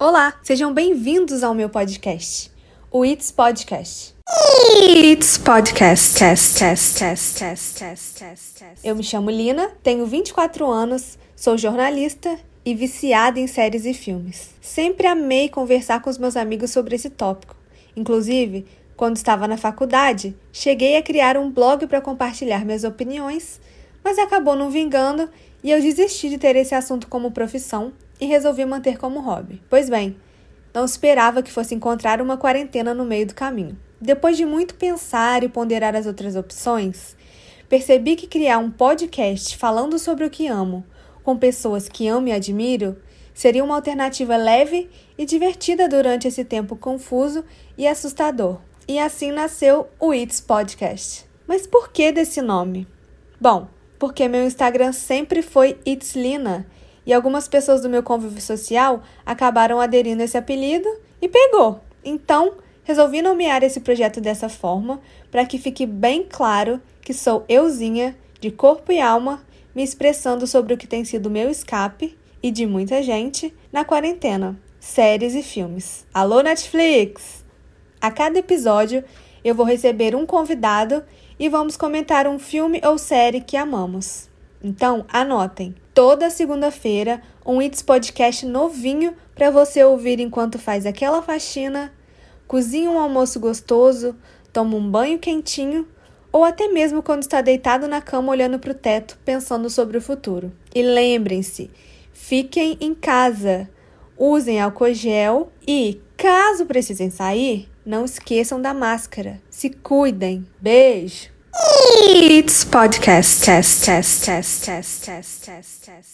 Olá, sejam bem-vindos ao meu podcast, o It's Podcast. It's Podcast. Test, test, test, test, test, test, test. Eu me chamo Lina, tenho 24 anos, sou jornalista e viciada em séries e filmes. Sempre amei conversar com os meus amigos sobre esse tópico. Inclusive, quando estava na faculdade, cheguei a criar um blog para compartilhar minhas opiniões, mas acabou não vingando e eu desisti de ter esse assunto como profissão e resolvi manter como hobby. Pois bem, não esperava que fosse encontrar uma quarentena no meio do caminho. Depois de muito pensar e ponderar as outras opções, percebi que criar um podcast falando sobre o que amo, com pessoas que amo e admiro, seria uma alternativa leve e divertida durante esse tempo confuso e assustador. E assim nasceu o It's Podcast. Mas por que desse nome? Bom, porque meu Instagram sempre foi It's Lina e algumas pessoas do meu convívio social acabaram aderindo a esse apelido e pegou. Então, resolvi nomear esse projeto dessa forma para que fique bem claro que sou euzinha, de corpo e alma, me expressando sobre o que tem sido meu escape e de muita gente na quarentena, séries e filmes. Alô Netflix! A cada episódio eu vou receber um convidado e vamos comentar um filme ou série que amamos. Então, anotem toda segunda-feira um It's Podcast novinho para você ouvir enquanto faz aquela faxina, cozinha um almoço gostoso, toma um banho quentinho ou até mesmo quando está deitado na cama olhando para o teto pensando sobre o futuro. E lembrem-se, fiquem em casa, usem álcool gel e, caso precisem sair, não esqueçam da máscara. Se cuidem. Beijo! It's podcast test test test test test test test.